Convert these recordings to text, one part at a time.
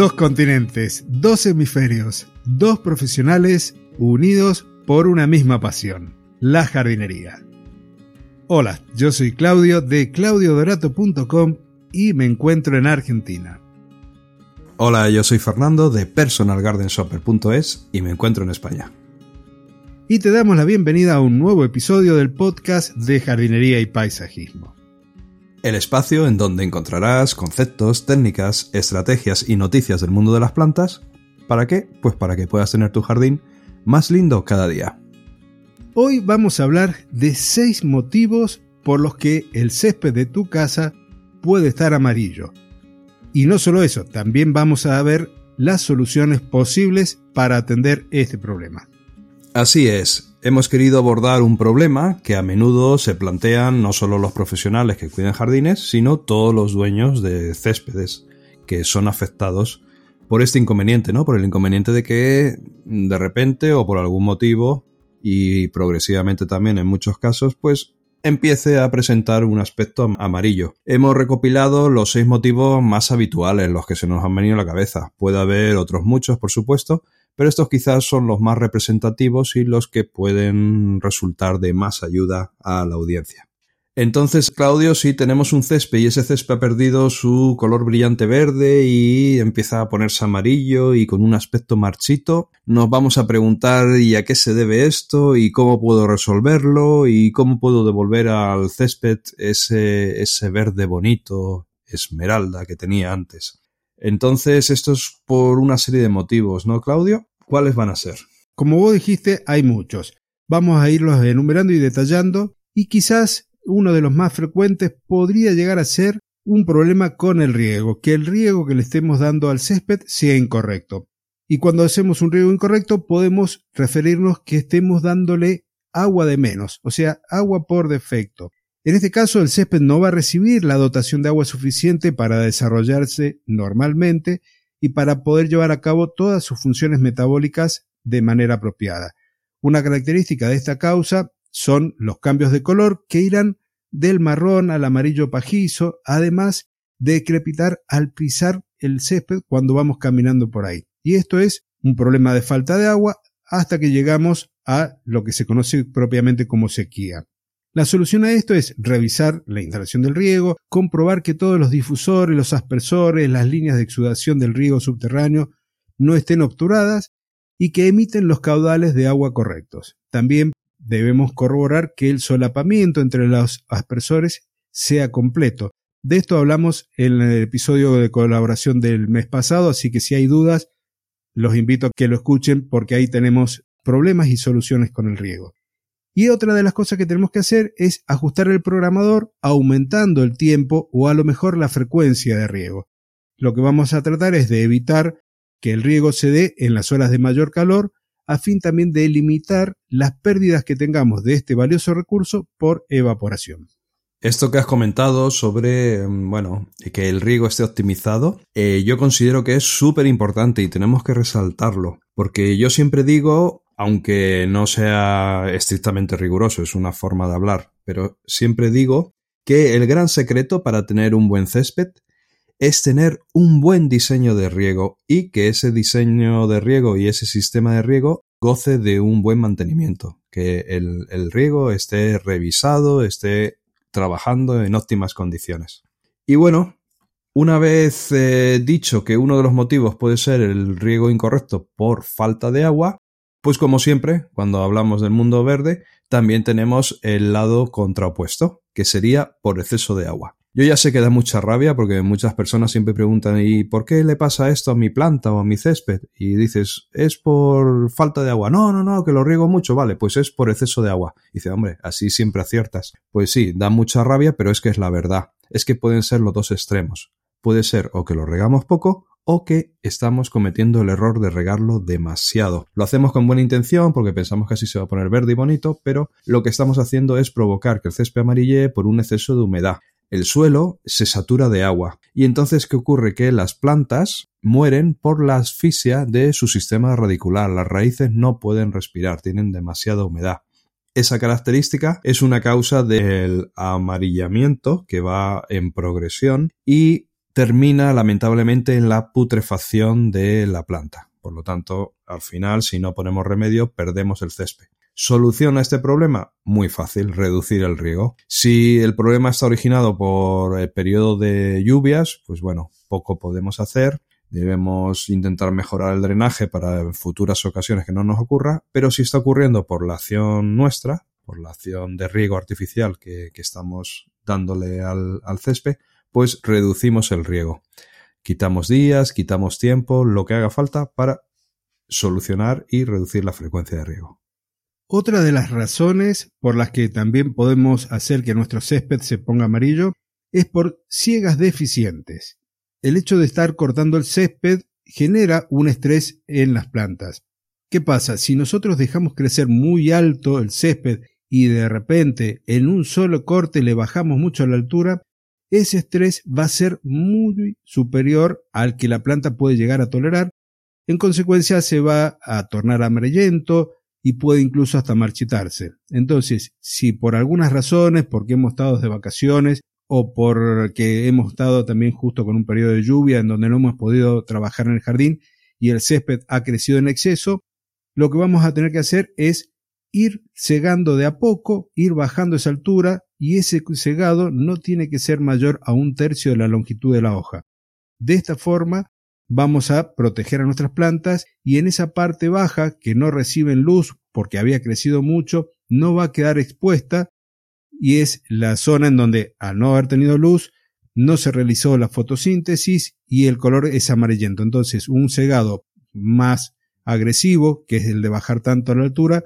Dos continentes, dos hemisferios, dos profesionales unidos por una misma pasión, la jardinería. Hola, yo soy Claudio de claudiodorato.com y me encuentro en Argentina. Hola, yo soy Fernando de personalgardenshopper.es y me encuentro en España. Y te damos la bienvenida a un nuevo episodio del podcast de jardinería y paisajismo. El espacio en donde encontrarás conceptos, técnicas, estrategias y noticias del mundo de las plantas. ¿Para qué? Pues para que puedas tener tu jardín más lindo cada día. Hoy vamos a hablar de 6 motivos por los que el césped de tu casa puede estar amarillo. Y no solo eso, también vamos a ver las soluciones posibles para atender este problema. Así es, hemos querido abordar un problema que a menudo se plantean no solo los profesionales que cuidan jardines, sino todos los dueños de céspedes que son afectados por este inconveniente, ¿no? Por el inconveniente de que de repente o por algún motivo y progresivamente también en muchos casos, pues empiece a presentar un aspecto amarillo. Hemos recopilado los seis motivos más habituales, los que se nos han venido a la cabeza. Puede haber otros muchos, por supuesto, pero estos quizás son los más representativos y los que pueden resultar de más ayuda a la audiencia. Entonces, Claudio, si tenemos un césped y ese césped ha perdido su color brillante verde y empieza a ponerse amarillo y con un aspecto marchito, nos vamos a preguntar ¿y a qué se debe esto? ¿y cómo puedo resolverlo? ¿y cómo puedo devolver al césped ese, ese verde bonito, esmeralda que tenía antes? Entonces, esto es por una serie de motivos, ¿no, Claudio? ¿Cuáles van a ser? Como vos dijiste, hay muchos. Vamos a irlos enumerando y detallando y quizás uno de los más frecuentes podría llegar a ser un problema con el riego, que el riego que le estemos dando al césped sea incorrecto. Y cuando hacemos un riego incorrecto podemos referirnos que estemos dándole agua de menos, o sea, agua por defecto. En este caso, el césped no va a recibir la dotación de agua suficiente para desarrollarse normalmente y para poder llevar a cabo todas sus funciones metabólicas de manera apropiada. Una característica de esta causa son los cambios de color que irán del marrón al amarillo pajizo, además de crepitar al pisar el césped cuando vamos caminando por ahí. Y esto es un problema de falta de agua hasta que llegamos a lo que se conoce propiamente como sequía. La solución a esto es revisar la instalación del riego, comprobar que todos los difusores, los aspersores, las líneas de exudación del riego subterráneo no estén obturadas y que emiten los caudales de agua correctos. También debemos corroborar que el solapamiento entre los aspersores sea completo. De esto hablamos en el episodio de colaboración del mes pasado, así que si hay dudas, los invito a que lo escuchen porque ahí tenemos problemas y soluciones con el riego. Y otra de las cosas que tenemos que hacer es ajustar el programador aumentando el tiempo o a lo mejor la frecuencia de riego. Lo que vamos a tratar es de evitar que el riego se dé en las horas de mayor calor a fin también de limitar las pérdidas que tengamos de este valioso recurso por evaporación. Esto que has comentado sobre, mm, bueno, que el riego esté optimizado, eh, yo considero que es súper importante y tenemos que resaltarlo, porque yo siempre digo, aunque no sea estrictamente riguroso, es una forma de hablar, pero siempre digo que el gran secreto para tener un buen césped es tener un buen diseño de riego y que ese diseño de riego y ese sistema de riego goce de un buen mantenimiento, que el, riego esté revisado, esté trabajando en óptimas condiciones. Y bueno, una vez eh, dicho que uno de los motivos puede ser el riego incorrecto por falta de agua, pues como siempre, cuando hablamos del mundo verde, también tenemos el lado contraopuesto, que sería por exceso de agua. Yo ya sé que da mucha rabia porque muchas personas siempre preguntan ¿y por qué le pasa esto a mi planta o a mi césped? Y dices, es por falta de agua. No, no, no, que lo riego mucho. Vale, pues es por exceso de agua. dice, hombre, así siempre aciertas. Pues sí, da mucha rabia, pero es que es la verdad. Es que pueden ser los dos extremos. Puede ser o que lo regamos poco o que estamos cometiendo el error de regarlo demasiado. Lo hacemos con buena intención porque pensamos que así se va a poner verde y bonito, pero lo que estamos haciendo es provocar que el césped amarille por un exceso de humedad el suelo se satura de agua. Y entonces, ¿qué ocurre? Que las plantas mueren por la asfixia de su sistema radicular. Las raíces no pueden respirar, tienen demasiada humedad. Esa característica es una causa del amarillamiento que va en progresión y termina lamentablemente en la putrefacción de la planta. Por lo tanto, al final, si no ponemos remedio, perdemos el césped. ¿Solución a este problema? Muy fácil, reducir el riego. Si el problema está originado por el periodo de lluvias, pues bueno, poco podemos hacer. Debemos intentar mejorar el drenaje para futuras ocasiones que no nos ocurra, pero si está ocurriendo por la acción nuestra, por la acción de riego artificial que, estamos dándole al, al césped, pues reducimos el riego. Quitamos días, quitamos tiempo, lo que haga falta para solucionar y reducir la frecuencia de riego. Otra de las razones por las que también podemos hacer que nuestro césped se ponga amarillo es por ciegas deficientes. El hecho de estar cortando el césped genera un estrés en las plantas. ¿Qué pasa? Si nosotros dejamos crecer muy alto el césped y de repente en un solo corte le bajamos mucho la altura, ese estrés va a ser muy superior al que la planta puede llegar a tolerar. En consecuencia se va a tornar amarillento, y puede incluso hasta marchitarse. Entonces, si por algunas razones, porque hemos estado de vacaciones o porque hemos estado también justo con un periodo de lluvia en donde no hemos podido trabajar en el jardín y el césped ha crecido en exceso, lo que vamos a tener que hacer es ir cegando de a poco, ir bajando esa altura y ese cegado no tiene que ser mayor a un tercio de la longitud de la hoja. De esta forma vamos a proteger a nuestras plantas y en esa parte baja que no reciben luz porque había crecido mucho, no va a quedar expuesta y es la zona en donde al no haber tenido luz no se realizó la fotosíntesis y el color es amarillento. Entonces un cegado más agresivo, que es el de bajar tanto a la altura,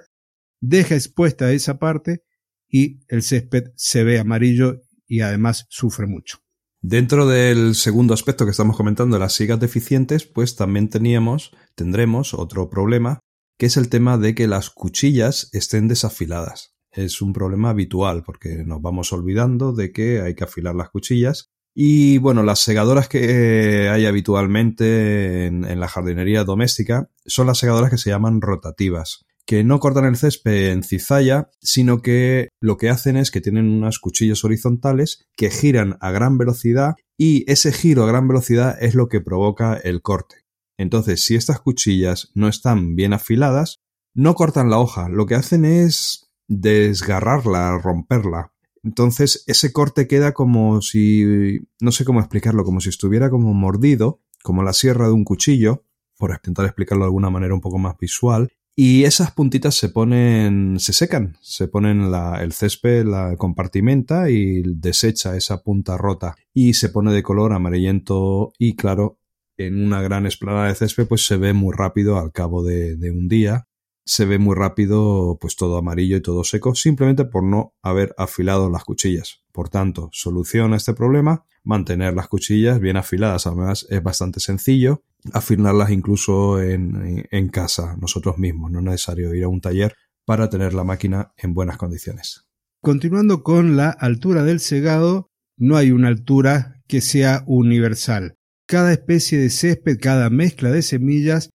deja expuesta esa parte y el césped se ve amarillo y además sufre mucho. Dentro del segundo aspecto que estamos comentando, las sigas deficientes, pues también teníamos, tendremos otro problema, que es el tema de que las cuchillas estén desafiladas. Es un problema habitual porque nos vamos olvidando de que hay que afilar las cuchillas. Y bueno, las segadoras que hay habitualmente en, en la jardinería doméstica son las segadoras que se llaman rotativas que no cortan el césped en cizalla, sino que lo que hacen es que tienen unas cuchillas horizontales que giran a gran velocidad y ese giro a gran velocidad es lo que provoca el corte. Entonces, si estas cuchillas no están bien afiladas, no cortan la hoja, lo que hacen es desgarrarla, romperla. Entonces, ese corte queda como si, no sé cómo explicarlo, como si estuviera como mordido, como la sierra de un cuchillo, por intentar explicarlo de alguna manera un poco más visual, y esas puntitas se ponen, se secan, se ponen la, el césped, la compartimenta y desecha esa punta rota y se pone de color amarillento y claro, en una gran esplanada de césped pues se ve muy rápido al cabo de, de un día, se ve muy rápido pues todo amarillo y todo seco simplemente por no haber afilado las cuchillas. Por tanto, solución a este problema, mantener las cuchillas bien afiladas. Además, es bastante sencillo afilarlas incluso en, en, casa, nosotros mismos. No es necesario ir a un taller para tener la máquina en buenas condiciones. Continuando con la altura del segado, no hay una altura que sea universal. Cada especie de césped, cada mezcla de semillas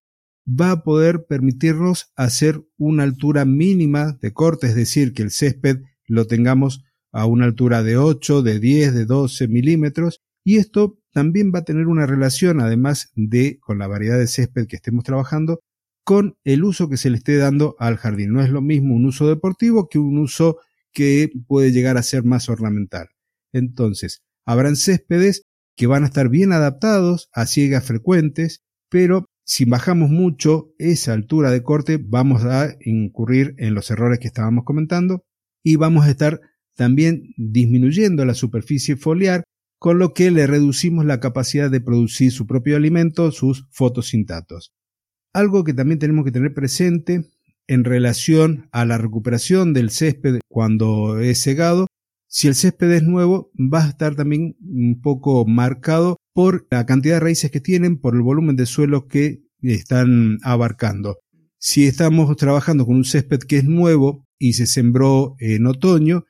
va a poder permitirnos hacer una altura mínima de corte, es decir, que el césped lo tengamos a una altura de 8, de 10, de 12 milímetros y esto también va a tener una relación, además de con la variedad de césped que estemos trabajando, con el uso que se le esté dando al jardín. No es lo mismo un uso deportivo que un uso que puede llegar a ser más ornamental. Entonces, habrán céspedes que van a estar bien adaptados a ciegas frecuentes, pero si bajamos mucho esa altura de corte, vamos a incurrir en los errores que estábamos comentando y vamos a estar también disminuyendo la superficie foliar, con lo que le reducimos la capacidad de producir su propio alimento, sus fotosintatos. Algo que también tenemos que tener presente en relación a la recuperación del césped cuando es segado, si el césped es nuevo, va a estar también un poco marcado por la cantidad de raíces que tienen, por el volumen de suelo que están abarcando. Si estamos trabajando con un césped que es nuevo y se sembró en otoño,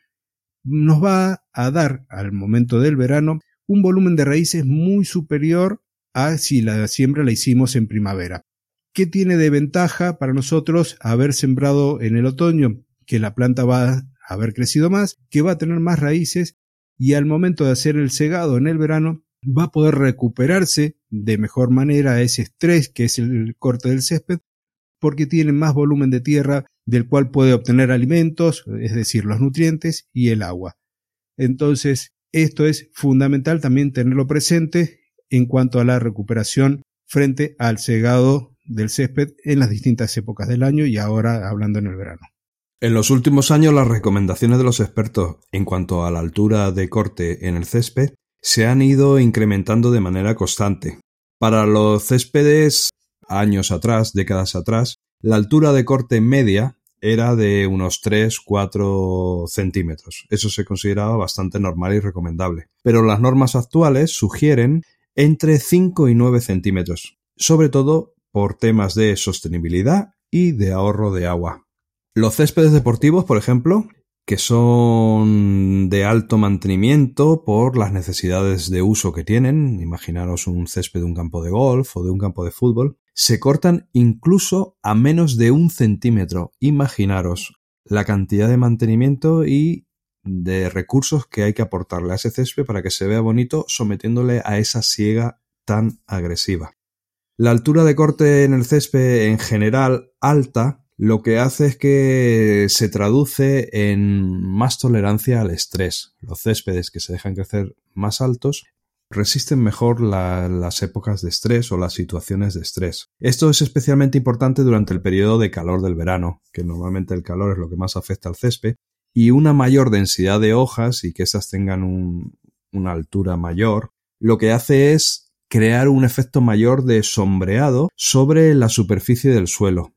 nos va a dar al momento del verano un volumen de raíces muy superior a si la siembra la hicimos en primavera. ¿Qué tiene de ventaja para nosotros haber sembrado en el otoño? Que la planta va a haber crecido más, que va a tener más raíces y al momento de hacer el segado en el verano va a poder recuperarse de mejor manera ese estrés que es el corte del césped porque tiene más volumen de tierra del cual puede obtener alimentos, es decir, los nutrientes y el agua. Entonces, esto es fundamental también tenerlo presente en cuanto a la recuperación frente al segado del césped en las distintas épocas del año y ahora hablando en el verano. En los últimos años las recomendaciones de los expertos en cuanto a la altura de corte en el césped se han ido incrementando de manera constante. Para los céspedes años atrás, décadas atrás, la altura de corte media era de unos 3-4 centímetros. Eso se consideraba bastante normal y recomendable. Pero las normas actuales sugieren entre 5 y 9 centímetros, sobre todo por temas de sostenibilidad y de ahorro de agua. Los céspedes deportivos, por ejemplo, que son de alto mantenimiento por las necesidades de uso que tienen, imaginaros un césped de un campo de golf o de un campo de fútbol, se cortan incluso a menos de un centímetro. Imaginaros la cantidad de mantenimiento y de recursos que hay que aportarle a ese césped para que se vea bonito sometiéndole a esa siega tan agresiva. La altura de corte en el césped en general alta lo que hace es que se traduce en más tolerancia al estrés. Los céspedes que se dejan crecer más altos resisten mejor las épocas de estrés o las situaciones de estrés. Esto es especialmente importante durante el periodo de calor del verano, que normalmente el calor es lo que más afecta al césped, y una mayor densidad de hojas y que éstas tengan una altura mayor, lo que hace es crear un efecto mayor de sombreado sobre la superficie del suelo,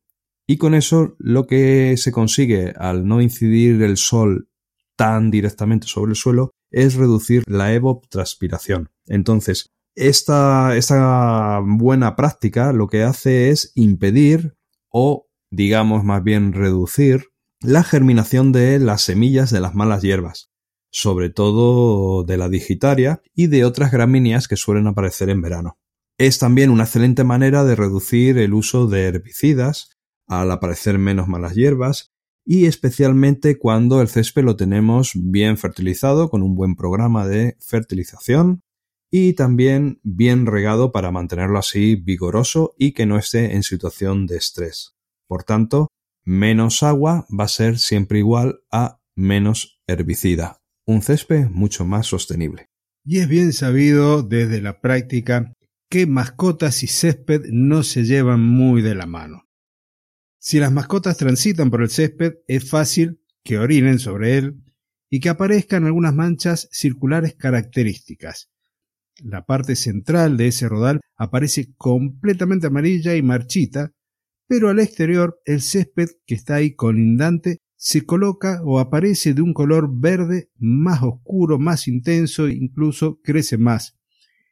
y con eso lo que se consigue al no incidir el sol tan directamente sobre el suelo es reducir la evapotranspiración. Entonces, esta, esta buena práctica lo que hace es impedir o digamos más bien reducir la germinación de las semillas de las malas hierbas, sobre todo de la digitaria y de otras gramíneas que suelen aparecer en verano. Es también una excelente manera de reducir el uso de herbicidas al aparecer menos malas hierbas y especialmente cuando el césped lo tenemos bien fertilizado con un buen programa de fertilización y también bien regado para mantenerlo así vigoroso y que no esté en situación de estrés. Por tanto, menos agua va a ser siempre igual a menos herbicida. Un césped mucho más sostenible. Y es bien sabido desde la práctica que mascotas y césped no se llevan muy de la mano. Si las mascotas transitan por el césped, es fácil que orinen sobre él y que aparezcan algunas manchas circulares características. La parte central de ese rodal aparece completamente amarilla y marchita, pero al exterior el césped que está ahí colindante se coloca o aparece de un color verde más oscuro, más intenso e incluso crece más.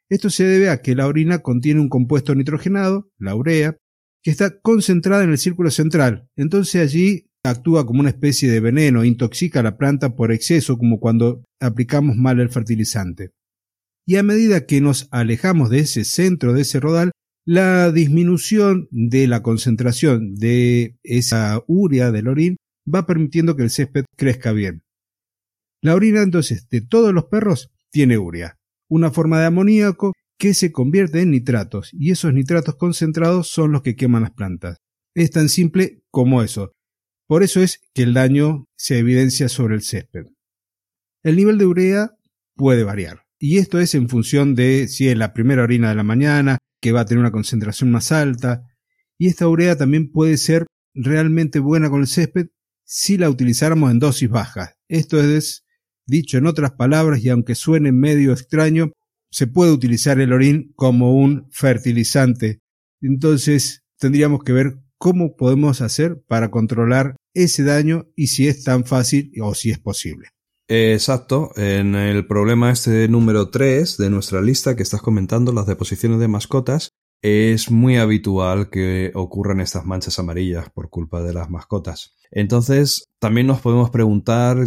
Esto se debe a que la orina contiene un compuesto nitrogenado, la urea, que está concentrada en el círculo central. Entonces allí actúa como una especie de veneno, intoxica a la planta por exceso, como cuando aplicamos mal el fertilizante. Y a medida que nos alejamos de ese centro, de ese rodal, la disminución de la concentración de esa urea del orín va permitiendo que el césped crezca bien. La orina entonces de todos los perros tiene urea, una forma de amoníaco que se convierte en nitratos y esos nitratos concentrados son los que queman las plantas. Es tan simple como eso. Por eso es que el daño se evidencia sobre el césped. El nivel de urea puede variar y esto es en función de si es la primera orina de la mañana, que va a tener una concentración más alta, y esta urea también puede ser realmente buena con el césped si la utilizáramos en dosis bajas. Esto es, dicho en otras palabras, y aunque suene medio extraño, se puede utilizar el orín como un fertilizante. Entonces tendríamos que ver cómo podemos hacer para controlar ese daño y si es tan fácil o si es posible. Exacto, en el problema este número 3 de nuestra lista que estás comentando, las deposiciones de mascotas, es muy habitual que ocurran estas manchas amarillas por culpa de las mascotas. Entonces, también nos podemos preguntar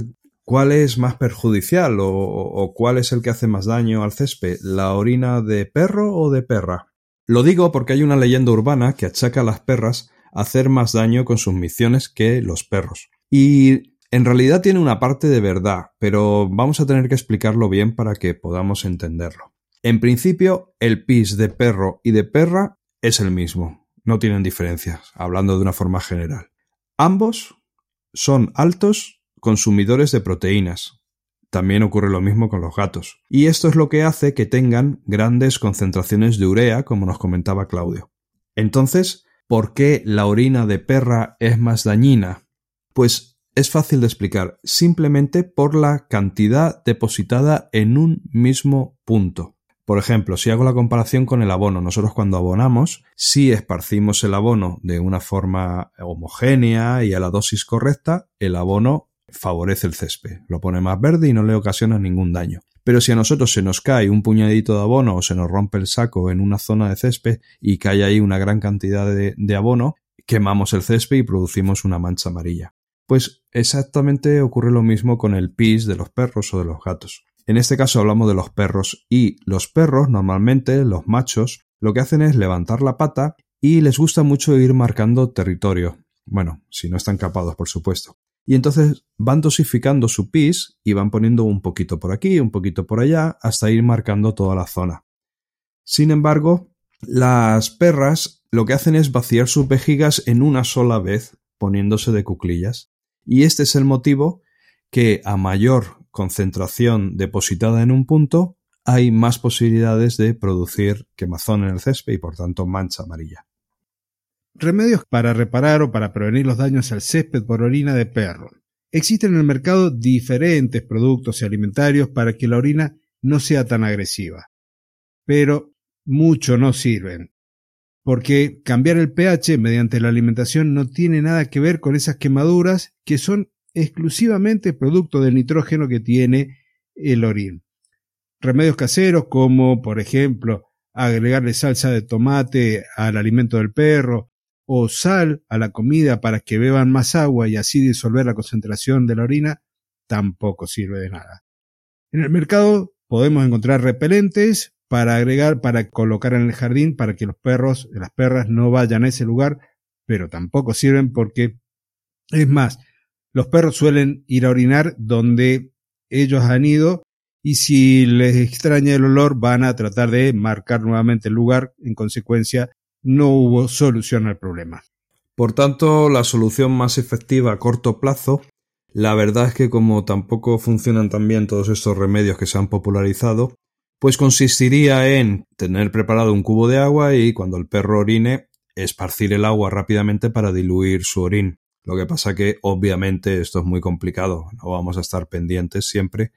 ¿Cuál es más perjudicial o, cuál es el que hace más daño al césped? ¿La orina de perro o de perra? Lo digo porque hay una leyenda urbana que achaca a las perras a hacer más daño con sus misiones que los perros. Y en realidad tiene una parte de verdad, pero vamos a tener que explicarlo bien para que podamos entenderlo. En principio, el pis de perro y de perra es el mismo, no tienen diferencias, hablando de una forma general. Ambos son altos consumidores de proteínas. También ocurre lo mismo con los gatos. Y esto es lo que hace que tengan grandes concentraciones de urea, como nos comentaba Claudio. Entonces, ¿por qué la orina de perra es más dañina? Pues es fácil de explicar, simplemente por la cantidad depositada en un mismo punto. Por ejemplo, si hago la comparación con el abono, nosotros cuando abonamos, si esparcimos el abono de una forma homogénea y a la dosis correcta, el abono favorece el césped, lo pone más verde y no le ocasiona ningún daño. Pero si a nosotros se nos cae un puñadito de abono o se nos rompe el saco en una zona de césped y cae ahí una gran cantidad de, de abono, quemamos el césped y producimos una mancha amarilla. Pues exactamente ocurre lo mismo con el pis de los perros o de los gatos. En este caso hablamos de los perros y los perros normalmente, los machos, lo que hacen es levantar la pata y les gusta mucho ir marcando territorio. Bueno, si no están capados, por supuesto. Y entonces van dosificando su pis y van poniendo un poquito por aquí, un poquito por allá, hasta ir marcando toda la zona. Sin embargo, las perras lo que hacen es vaciar sus vejigas en una sola vez, poniéndose de cuclillas. Y este es el motivo que a mayor concentración depositada en un punto, hay más posibilidades de producir quemazón en el césped y por tanto mancha amarilla. Remedios para reparar o para prevenir los daños al césped por orina de perro. Existen en el mercado diferentes productos alimentarios para que la orina no sea tan agresiva. Pero mucho no sirven. Porque cambiar el pH mediante la alimentación no tiene nada que ver con esas quemaduras que son exclusivamente producto del nitrógeno que tiene el orín. Remedios caseros como, por ejemplo, agregarle salsa de tomate al alimento del perro o sal a la comida para que beban más agua y así disolver la concentración de la orina, tampoco sirve de nada. En el mercado podemos encontrar repelentes para agregar, para colocar en el jardín para que los perros, las perras no vayan a ese lugar, pero tampoco sirven porque, es más, los perros suelen ir a orinar donde ellos han ido y si les extraña el olor van a tratar de marcar nuevamente el lugar. En consecuencia, no hubo solución al problema. Por tanto, la solución más efectiva a corto plazo, la verdad es que como tampoco funcionan tan bien todos estos remedios que se han popularizado, pues consistiría en tener preparado un cubo de agua y cuando el perro orine, esparcir el agua rápidamente para diluir su orín. Lo que pasa que obviamente esto es muy complicado, no vamos a estar pendientes siempre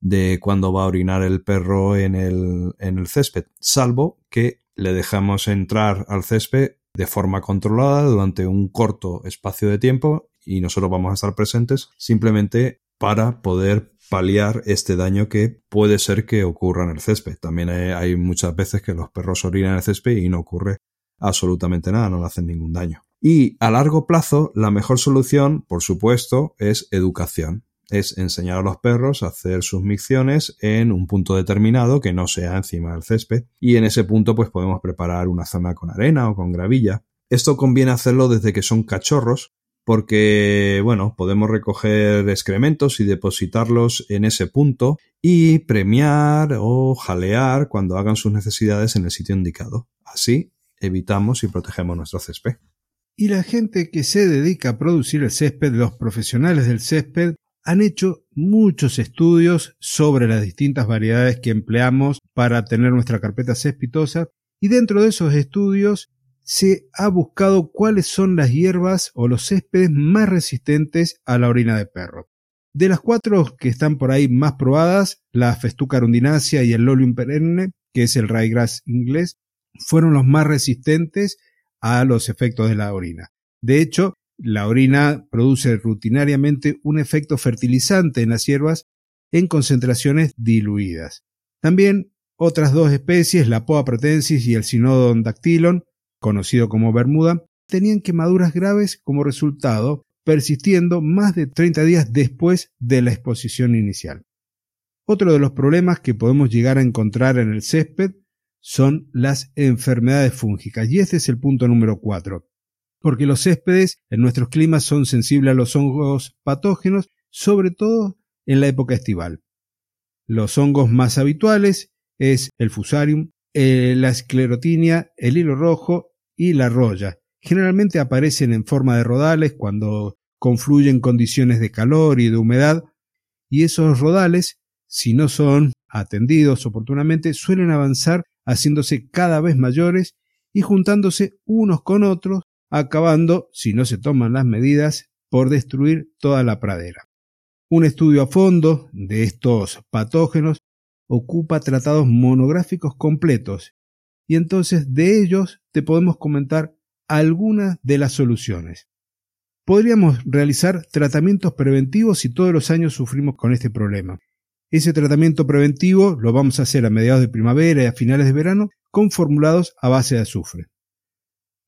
de cuándo va a orinar el perro en el, en el césped, salvo que le dejamos entrar al césped de forma controlada durante un corto espacio de tiempo y nosotros vamos a estar presentes simplemente para poder paliar este daño que puede ser que ocurra en el césped. También hay, muchas veces que los perros orinan en el césped y no ocurre absolutamente nada, no le hacen ningún daño. Y a largo plazo, la mejor solución, por supuesto, es educación. Es enseñar a los perros a hacer sus micciones en un punto determinado que no sea encima del césped. Y en ese punto, pues podemos preparar una zona con arena o con gravilla. Esto conviene hacerlo desde que son cachorros, porque, bueno, podemos recoger excrementos y depositarlos en ese punto y premiar o jalear cuando hagan sus necesidades en el sitio indicado. Así evitamos y protegemos nuestro césped y la gente que se dedica a producir el césped, los profesionales del césped, han hecho muchos estudios sobre las distintas variedades que empleamos para tener nuestra carpeta cespitosa y dentro de esos estudios se ha buscado cuáles son las hierbas o los céspedes más resistentes a la orina de perro. De las cuatro que están por ahí más probadas, la Festuca arundinacea y el Lolium perenne, que es el ryegrass inglés, fueron los más resistentes a los efectos de la orina. De hecho, la orina produce rutinariamente un efecto fertilizante en las hierbas en concentraciones diluidas. También otras dos especies, la Poa pratensis y el Synodon dactylon, conocido como Bermuda, tenían quemaduras graves como resultado, persistiendo más de 30 días después de la exposición inicial. Otro de los problemas que podemos llegar a encontrar en el césped son las enfermedades fúngicas. Y este es el punto número cuatro. Porque los céspedes en nuestros climas son sensibles a los hongos patógenos, sobre todo en la época estival. Los hongos más habituales es el fusarium, eh, la esclerotinia, el hilo rojo y la roya. Generalmente aparecen en forma de rodales cuando confluyen condiciones de calor y de humedad, y esos rodales, si no son atendidos oportunamente, suelen avanzar haciéndose cada vez mayores y juntándose unos con otros, acabando, si no se toman las medidas, por destruir toda la pradera. Un estudio a fondo de estos patógenos ocupa tratados monográficos completos y entonces de ellos te podemos comentar algunas de las soluciones. Podríamos realizar tratamientos preventivos si todos los años sufrimos con este problema. Ese tratamiento preventivo lo vamos a hacer a mediados de primavera y a finales de verano con formulados a base de azufre.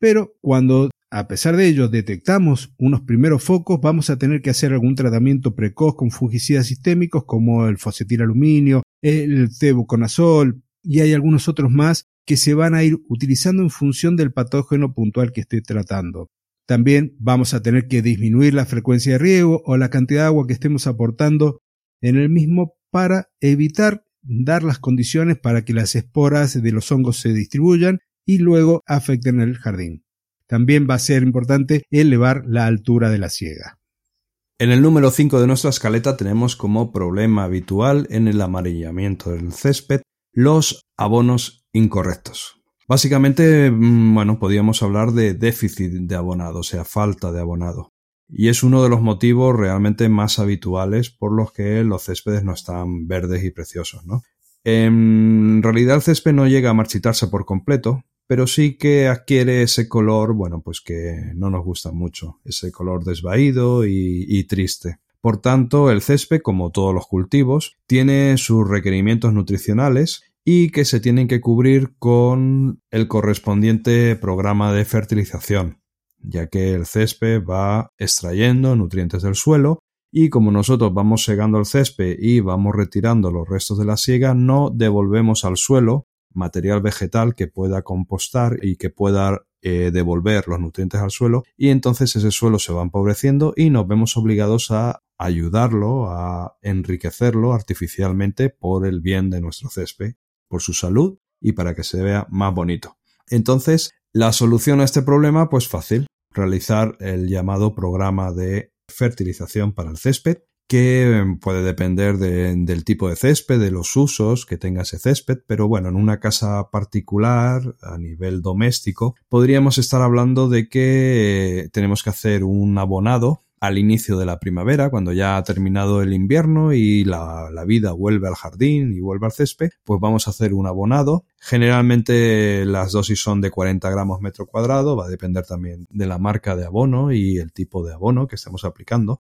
Pero cuando a pesar de ello detectamos unos primeros focos, vamos a tener que hacer algún tratamiento precoz con fungicidas sistémicos como el fosetilaluminio, el tebuconazol y hay algunos otros más que se van a ir utilizando en función del patógeno puntual que esté tratando. También vamos a tener que disminuir la frecuencia de riego o la cantidad de agua que estemos aportando en el mismo para evitar dar las condiciones para que las esporas de los hongos se distribuyan y luego afecten el jardín. También va a ser importante elevar la altura de la siega. En el número 5 de nuestra escaleta tenemos como problema habitual en el amarillamiento del césped los abonos incorrectos. Básicamente, mm, bueno, podríamos hablar de déficit de abonado, o sea, falta de abonado. Y es uno de los motivos realmente más habituales por los que los céspedes no están verdes y preciosos, ¿no? En realidad el césped no llega a marchitarse por completo, pero sí que adquiere ese color, bueno, pues que no nos gusta mucho, ese color desvaído y, triste. Por tanto, el césped, como todos los cultivos, tiene sus requerimientos nutricionales y que se tienen que cubrir con el correspondiente programa de fertilización, ya que el césped va extrayendo nutrientes del suelo y como nosotros vamos segando el césped y vamos retirando los restos de la siega, no devolvemos al suelo material vegetal que pueda compostar y que pueda eh, devolver los nutrientes al suelo y entonces ese suelo se va empobreciendo y nos vemos obligados a ayudarlo, a enriquecerlo artificialmente por el bien de nuestro césped, por su salud y para que se vea más bonito. Entonces, la solución a este problema, pues fácil, realizar el llamado programa de fertilización para el césped que puede depender del tipo de césped, de los usos que tenga ese césped, pero bueno, en una casa particular, a nivel doméstico, podríamos estar hablando de que tenemos que hacer un abonado al inicio de la primavera, cuando ya ha terminado el invierno y la, la, vida vuelve al jardín y vuelve al césped, pues vamos a hacer un abonado. Generalmente las dosis son de 40 gramos metro cuadrado, va a depender también de la marca de abono y el tipo de abono que estemos aplicando.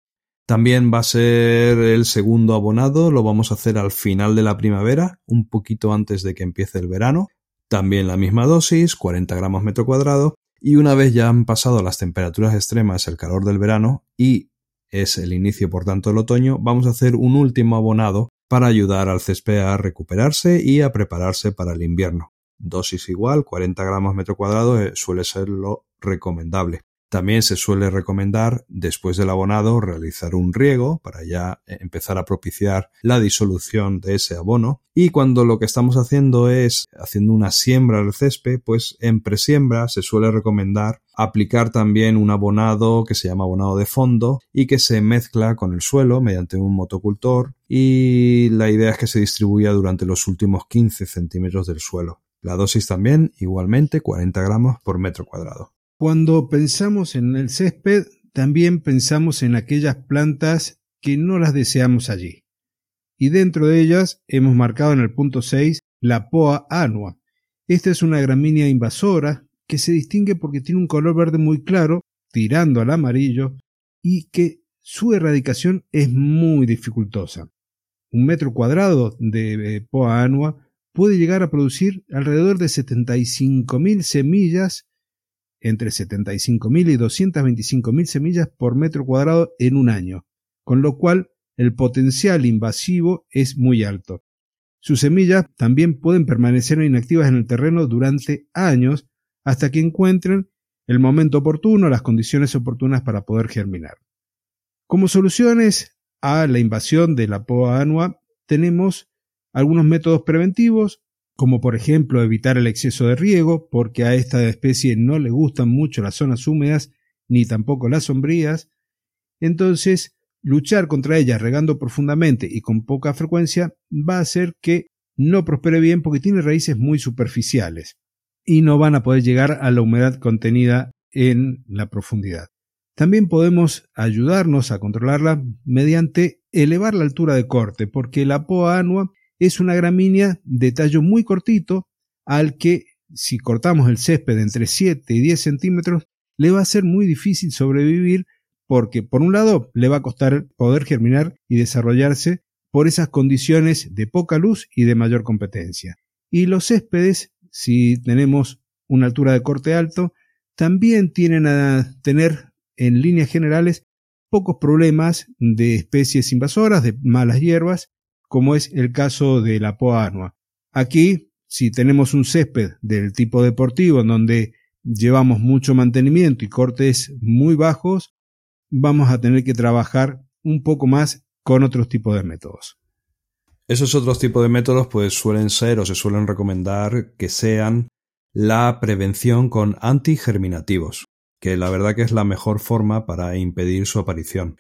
También va a ser el segundo abonado, lo vamos a hacer al final de la primavera, un poquito antes de que empiece el verano. También la misma dosis, 40 gramos metro cuadrado. Y una vez ya han pasado las temperaturas extremas, el calor del verano y es el inicio por tanto del otoño, vamos a hacer un último abonado para ayudar al césped a recuperarse y a prepararse para el invierno. Dosis igual, 40 gramos metro cuadrado eh, suele ser lo recomendable. También se suele recomendar, después del abonado, realizar un riego para ya eh, empezar a propiciar la disolución de ese abono. Y cuando lo que estamos haciendo es haciendo una siembra del césped, pues en presiembra se suele recomendar aplicar también un abonado que se llama abonado de fondo y que se mezcla con el suelo mediante un motocultor y la idea es que se distribuya durante los últimos 15 centímetros del suelo. La dosis también igualmente 40 gramos por metro cuadrado. Cuando pensamos en el césped, también pensamos en aquellas plantas que no las deseamos allí. Y dentro de ellas hemos marcado en el punto 6 la poa anua. Esta es una gramínea invasora que se distingue porque tiene un color verde muy claro, tirando al amarillo, y que su erradicación es muy dificultosa. Un metro cuadrado de eh, poa anua puede llegar a producir alrededor de 75.000 semillas entre 75.000 y 225.000 semillas por metro cuadrado en un año, con lo cual el potencial invasivo es muy alto. Sus semillas también pueden permanecer inactivas en el terreno durante años hasta que encuentren el momento oportuno, las condiciones oportunas para poder germinar. Como soluciones a la invasión de la poa anua tenemos algunos métodos preventivos como por ejemplo evitar el exceso de riego, porque a esta especie no le gustan mucho las zonas húmedas ni tampoco las sombrías, entonces luchar contra ellas regando profundamente y con poca frecuencia va a hacer que no prospere bien porque tiene raíces muy superficiales y no van a poder llegar a la humedad contenida en la profundidad. También podemos ayudarnos a controlarla mediante elevar la altura de corte, porque la poa anua es una gramínea de tallo muy cortito al que si cortamos el césped entre 7 y 10 centímetros le va a ser muy difícil sobrevivir porque por un lado le va a costar poder germinar y desarrollarse por esas condiciones de poca luz y de mayor competencia. Y los céspedes, si tenemos una altura de corte alto, también tienen a tener en líneas generales pocos problemas de especies invasoras, de malas hierbas, como es el caso de la poa anua. Aquí, si tenemos un césped del tipo deportivo en donde llevamos mucho mantenimiento y cortes muy bajos, vamos a tener que trabajar un poco más con otros tipos de métodos. Esos otros tipos de métodos pues suelen ser o se suelen recomendar que sean la prevención con antigerminativos, que la verdad que es la mejor forma para impedir su aparición.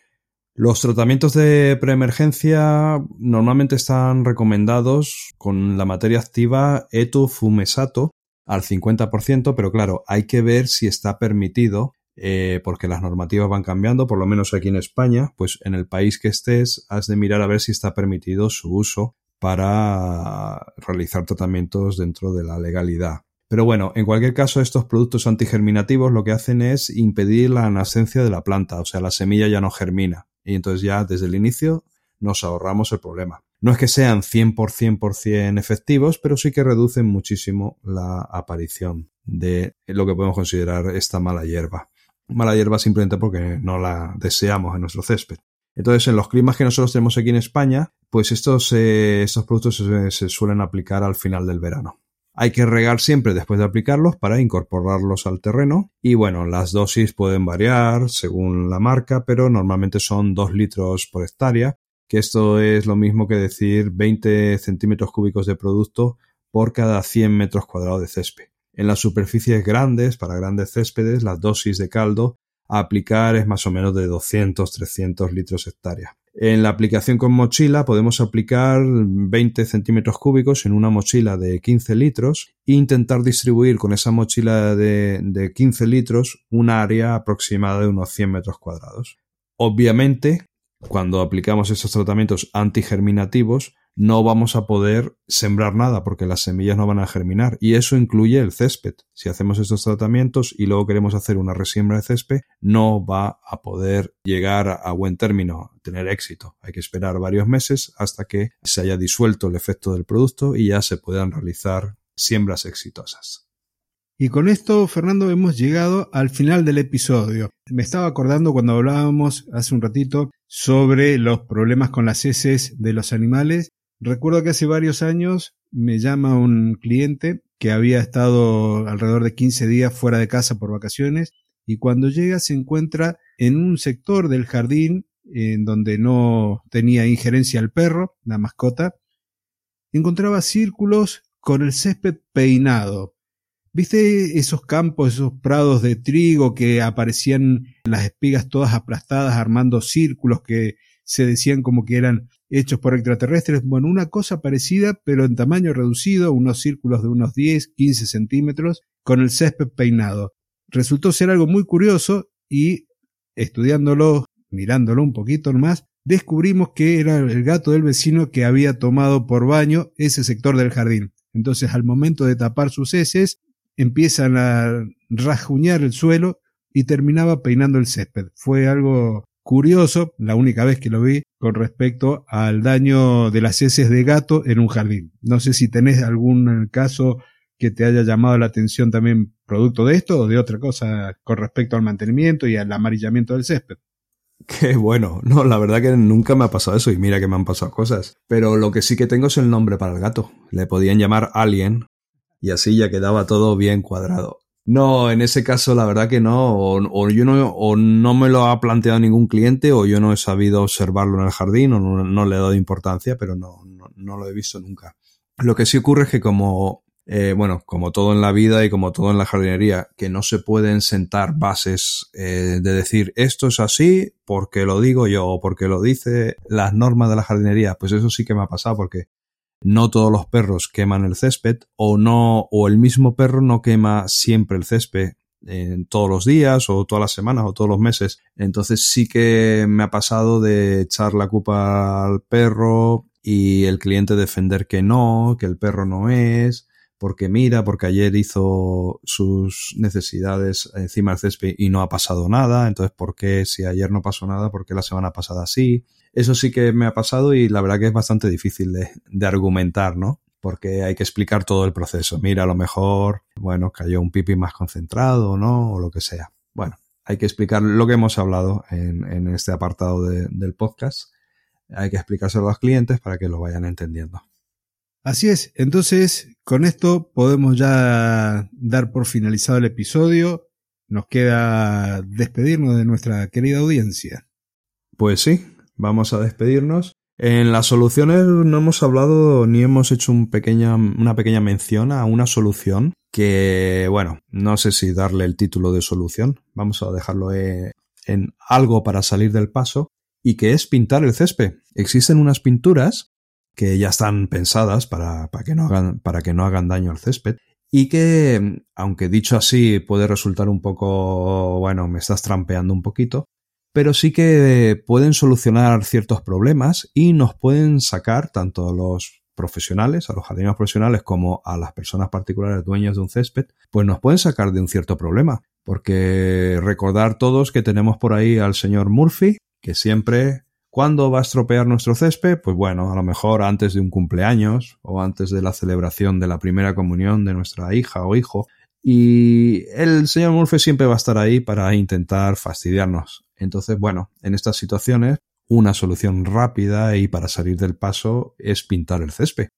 Los tratamientos de preemergencia normalmente están recomendados con la materia activa etufumesato al 50%, pero claro, hay que ver si está permitido eh, porque las normativas van cambiando, por lo menos aquí en España, pues en el país que estés has de mirar a ver si está permitido su uso para realizar tratamientos dentro de la legalidad. Pero bueno, en cualquier caso, estos productos antigerminativos lo que hacen es impedir la nascencia de la planta, o sea, la semilla ya no germina. Y entonces ya desde el inicio nos ahorramos el problema. No es que sean 100% efectivos, pero sí que reducen muchísimo la aparición de lo que podemos considerar esta mala hierba mala hierba simplemente porque no la deseamos en nuestro césped. Entonces, en los climas que nosotros tenemos aquí en España, pues estos, eh, estos productos se, suelen aplicar al final del verano. Hay que regar siempre después de aplicarlos para incorporarlos al terreno. Y bueno, las dosis pueden variar según la marca, pero normalmente son 2 litros por hectárea, que esto es lo mismo que decir 20 centímetros cúbicos de producto por cada 100 metros cuadrados de césped. En las superficies grandes, para grandes céspedes, la dosis de caldo a aplicar es más o menos de 200-300 litros hectárea. En la aplicación con mochila podemos aplicar 20 centímetros cúbicos en una mochila de 15 litros e intentar distribuir con esa mochila de, de 15 litros un área aproximada de unos 100 metros cuadrados. Obviamente, cuando aplicamos estos tratamientos antigerminativos, no vamos a poder sembrar nada porque las semillas no van a germinar y eso incluye el césped. Si hacemos estos tratamientos y luego queremos hacer una resiembra de césped, no va a poder llegar a buen término, tener éxito. Hay que esperar varios meses hasta que se haya disuelto el efecto del producto y ya se puedan realizar siembras exitosas. Y con esto, Fernando, hemos llegado al final del episodio. Me estaba acordando cuando hablábamos hace un ratito sobre los problemas con las heces de los animales Recuerdo que hace varios años me llama un cliente que había estado alrededor de 15 días fuera de casa por vacaciones y cuando llega se encuentra en un sector del jardín en donde no tenía injerencia el perro, la mascota, encontraba círculos con el césped peinado. ¿Viste esos campos, esos prados de trigo que aparecían las espigas todas aplastadas armando círculos que se decían como que eran hechos por extraterrestres. Bueno, una cosa parecida, pero en tamaño reducido, unos círculos de unos 10, 15 centímetros, con el césped peinado. Resultó ser algo muy curioso y, estudiándolo, mirándolo un poquito más, descubrimos que era el gato del vecino que había tomado por baño ese sector del jardín. Entonces, al momento de tapar sus heces, empiezan a rajuñar el suelo y terminaba peinando el césped. Fue algo curioso, la única vez que lo vi, con respecto al daño de las heces de gato en un jardín. No sé si tenés algún caso que te haya llamado la atención también producto de esto o de otra cosa con respecto al mantenimiento y al amarillamiento del césped. Qué bueno. No, la verdad que nunca me ha pasado eso y mira que me han pasado cosas. Pero lo que sí que tengo es el nombre para el gato. Le podían llamar Alien y así ya quedaba todo bien cuadrado. No, en ese caso la verdad que no, o, yo no, o no me lo ha planteado ningún cliente, o yo no he sabido observarlo en el jardín, o no, le he dado importancia, pero no, no, lo he visto nunca. Lo que sí ocurre es que como, eh, bueno, como todo en la vida y como todo en la jardinería, que no se pueden sentar bases eh, de decir esto es así porque lo digo yo o porque lo dice las normas de la jardinería, pues eso sí que me ha pasado porque no todos los perros queman el césped o no, o el mismo perro no quema siempre el césped en todos los días o todas las semanas o todos los meses. Entonces sí que me ha pasado de echar la culpa al perro y el cliente defender que no, que el perro no es, porque mira, porque ayer hizo sus necesidades encima del césped y no ha pasado nada, entonces ¿por qué si ayer no pasó nada, por qué la semana pasada sí? Eso sí que me ha pasado y la verdad que es bastante difícil de, argumentar, ¿no? porque hay que explicar todo el proceso. Mira, a lo mejor, bueno, cayó un pipi más concentrado, ¿no? O lo que sea. Bueno, hay que explicar lo que hemos hablado en, este apartado del podcast. Hay que explicárselo a los clientes para que lo vayan entendiendo. Así es. Entonces, con esto podemos ya dar por finalizado el episodio. Nos queda despedirnos de nuestra querida audiencia. Pues sí, vamos a despedirnos. En las soluciones no hemos hablado ni hemos hecho una pequeña mención a una solución que, bueno, no sé si darle el título de solución, vamos a dejarlo en algo para salir del paso, y que es pintar el césped. Existen unas pinturas que ya están pensadas para, para, que, no hagan, para que no hagan daño al césped y que, aunque dicho así puede resultar un poco, bueno, me estás trampeando un poquito, pero sí que pueden solucionar ciertos problemas y nos pueden sacar tanto a los profesionales, a los jardineros profesionales como a las personas particulares dueñas de un césped, pues nos pueden sacar de un cierto problema. Porque recordar todos que tenemos por ahí al señor Murphy, que siempre, ¿cuándo va a estropear nuestro césped? Pues bueno, a lo mejor antes de un cumpleaños o antes de la celebración de la primera comunión de nuestra hija o hijo. Y el señor Murphy siempre va a estar ahí para intentar fastidiarnos. Entonces, bueno, en estas situaciones, una solución rápida y para salir del paso es pintar el césped.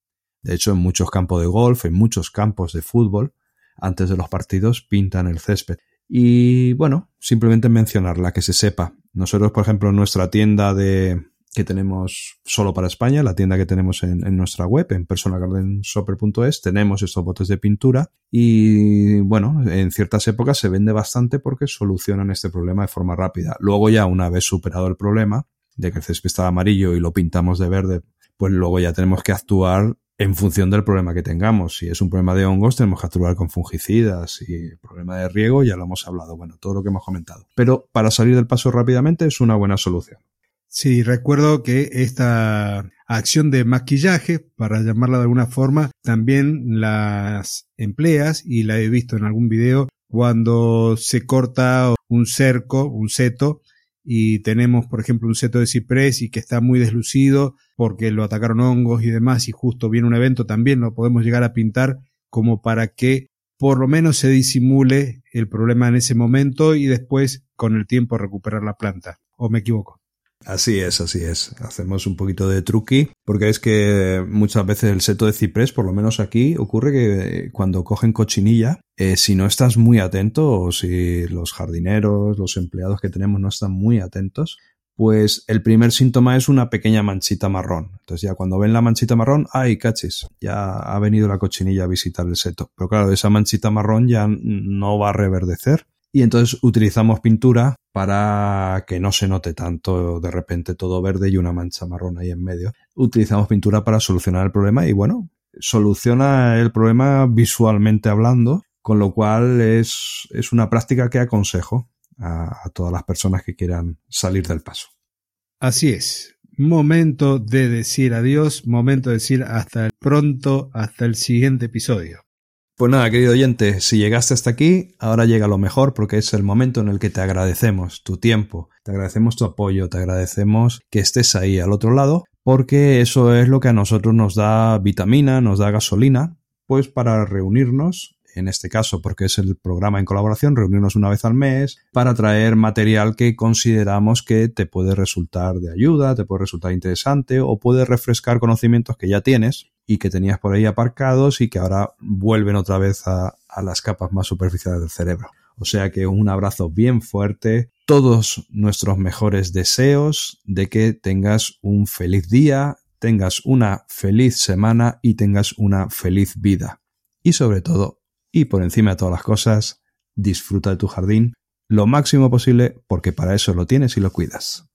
De hecho, en muchos campos de golf, en muchos campos de fútbol, antes de los partidos pintan el césped. Y bueno, simplemente mencionarla, que se sepa. Nosotros, por ejemplo, en nuestra tienda de, que tenemos solo para España, la tienda que tenemos en, nuestra web, en personalgardenshopper.es, tenemos estos botes de pintura y bueno, en ciertas épocas se vende bastante porque solucionan este problema de forma rápida. Luego ya una vez superado el problema de que el césped está amarillo y lo pintamos de verde, pues luego ya tenemos que actuar en función del problema que tengamos. Si es un problema de hongos, tenemos que actuar con fungicidas. Si problema de riego, ya lo hemos hablado. Bueno, todo lo que hemos comentado. Pero para salir del paso rápidamente es una buena solución. Sí, recuerdo que esta acción de maquillaje, para llamarla de alguna forma, también las empleas y la he visto en algún video cuando se corta un cerco, un seto, y tenemos, por ejemplo, un seto de ciprés y que está muy deslucido porque lo atacaron hongos y demás, y justo viene un evento, también lo podemos llegar a pintar como para que por lo menos se disimule el problema en ese momento y después con el tiempo recuperar la planta. ¿O me equivoco? Así es, así es. Hacemos un poquito de truqui, porque es que muchas veces el seto de ciprés, por lo menos aquí, ocurre que cuando cogen cochinilla, eh, si no estás muy atento, o si los jardineros, los empleados que tenemos no están muy atentos, pues el primer síntoma es una pequeña manchita marrón. Entonces ya cuando ven la manchita marrón, ¡ay, cachis! Ya ha venido la cochinilla a visitar el seto. Pero claro, esa manchita marrón ya no va a reverdecer y entonces utilizamos pintura para que no se note tanto de repente todo verde y una mancha marrón ahí en medio. Utilizamos pintura para solucionar el problema y bueno, soluciona el problema visualmente hablando, con lo cual es, es una práctica que aconsejo a, a todas las personas que quieran salir del paso. Así es. Momento de decir adiós, momento de decir hasta pronto, hasta el siguiente episodio. Pues nada, querido oyente, si llegaste hasta aquí, ahora llega lo mejor porque es el momento en el que te agradecemos tu tiempo, te agradecemos tu apoyo, te agradecemos que estés ahí al otro lado, porque eso es lo que a nosotros nos da vitamina, nos da gasolina, pues para reunirnos, en este caso porque es el programa en colaboración, reunirnos una vez al mes para traer material que consideramos que te puede resultar de ayuda, te puede resultar interesante o puede refrescar conocimientos que ya tienes y que tenías por ahí aparcados y que ahora vuelven otra vez a, las capas más superficiales del cerebro. O sea que un abrazo bien fuerte, todos nuestros mejores deseos de que tengas un feliz día, tengas una feliz semana y tengas una feliz vida. Y sobre todo, y por encima de todas las cosas, disfruta de tu jardín lo máximo posible porque para eso lo tienes y lo cuidas.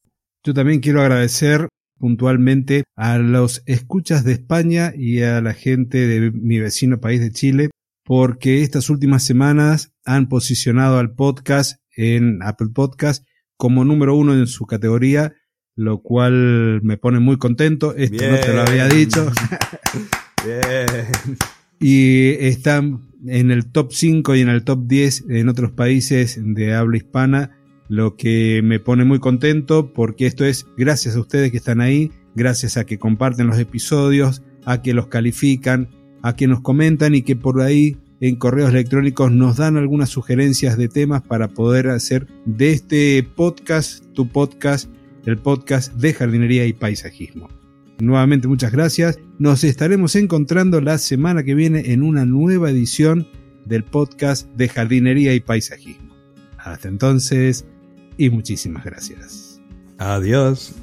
Yo también quiero agradecer puntualmente a los escuchas de España y a la gente de mi vecino país de Chile, porque estas últimas semanas han posicionado al podcast en Apple Podcast como número uno en su categoría, lo cual me pone muy contento. Esto no te lo había dicho. Bien. y están en el top 5 y en el top 10 en otros países de habla hispana lo que me pone muy contento porque esto es gracias a ustedes que están ahí, gracias a que comparten los episodios, a que los califican, a que nos comentan y que por ahí en correos electrónicos nos dan algunas sugerencias de temas para poder hacer de este podcast, tu podcast, el podcast de jardinería y paisajismo. Nuevamente muchas gracias. Nos estaremos encontrando la semana que viene en una nueva edición del podcast de jardinería y paisajismo. Hasta entonces, y muchísimas gracias. Adiós.